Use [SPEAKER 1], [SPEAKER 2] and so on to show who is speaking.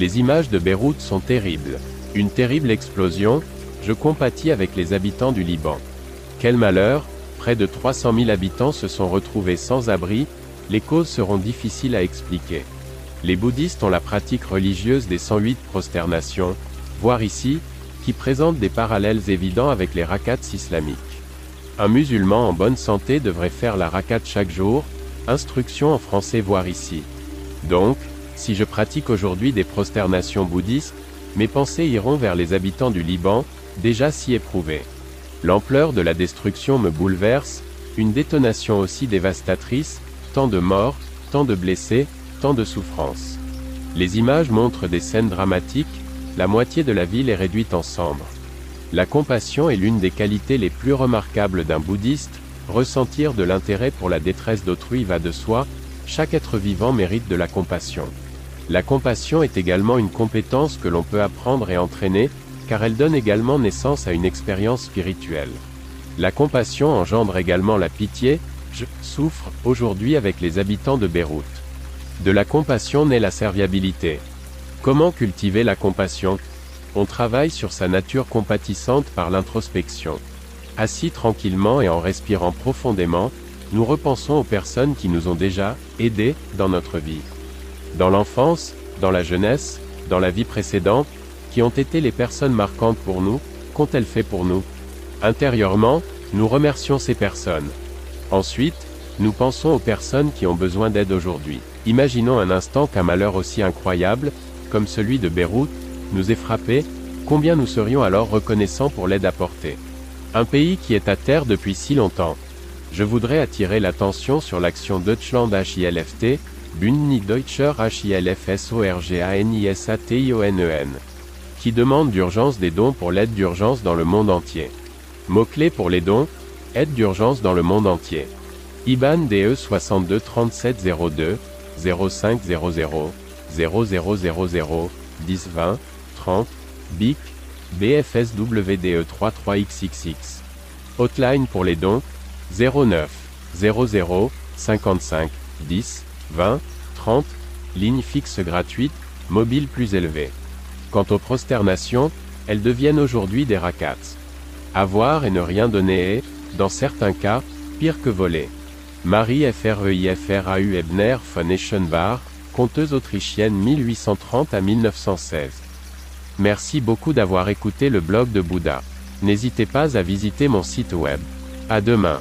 [SPEAKER 1] Les images de Beyrouth sont terribles. Une terrible explosion, je compatis avec les habitants du Liban. Quel malheur, près de 300 000 habitants se sont retrouvés sans abri, les causes seront difficiles à expliquer. Les bouddhistes ont la pratique religieuse des 108 prosternations, voire ici, qui présente des parallèles évidents avec les rakats islamiques. Un musulman en bonne santé devrait faire la rakat chaque jour, instruction en français voire ici. Donc, si je pratique aujourd'hui des prosternations bouddhistes, mes pensées iront vers les habitants du Liban, déjà si éprouvés. L'ampleur de la destruction me bouleverse, une détonation aussi dévastatrice, tant de morts, tant de blessés, tant de souffrances. Les images montrent des scènes dramatiques, la moitié de la ville est réduite en cendres. La compassion est l'une des qualités les plus remarquables d'un bouddhiste, ressentir de l'intérêt pour la détresse d'autrui va de soi, chaque être vivant mérite de la compassion. La compassion est également une compétence que l'on peut apprendre et entraîner, car elle donne également naissance à une expérience spirituelle. La compassion engendre également la pitié, je souffre aujourd'hui avec les habitants de Beyrouth. De la compassion naît la serviabilité. Comment cultiver la compassion? On travaille sur sa nature compatissante par l'introspection. Assis tranquillement et en respirant profondément, nous repensons aux personnes qui nous ont déjà aidés dans notre vie. Dans l'enfance, dans la jeunesse, dans la vie précédente, qui ont été les personnes marquantes pour nous, qu'ont-elles fait pour nous? Intérieurement, nous remercions ces personnes. Ensuite, nous pensons aux personnes qui ont besoin d'aide aujourd'hui. Imaginons un instant qu'un malheur aussi incroyable, comme celui de Beyrouth, nous est frappé, combien nous serions alors reconnaissants pour l'aide apportée? Un pays qui est à terre depuis si longtemps. Je voudrais attirer l'attention sur l'action Deutschland HILFT, Bündnis Deutscher HILFSORGANISATIONEN, qui demande d'urgence des dons pour l'aide d'urgence dans le monde entier. Mot-clé pour les dons, aide d'urgence dans le monde entier. IBAN DE 62 37 02 0500 0000 10 20 30, BIC, BFSWDE 33XXX. Hotline pour les dons, 09 00 55 10 20 30, ligne fixe gratuite, mobile plus élevé. Quant aux prosternations, elles deviennent aujourd'hui des rakats. Avoir et ne rien donner est, dans certains cas, pire que voler. Marie FREIFRAU Ebner von Eschenbach, conteuse autrichienne 1830 à 1916. Merci beaucoup d'avoir écouté le blog de Bouddha. N'hésitez pas à visiter mon site web. À demain.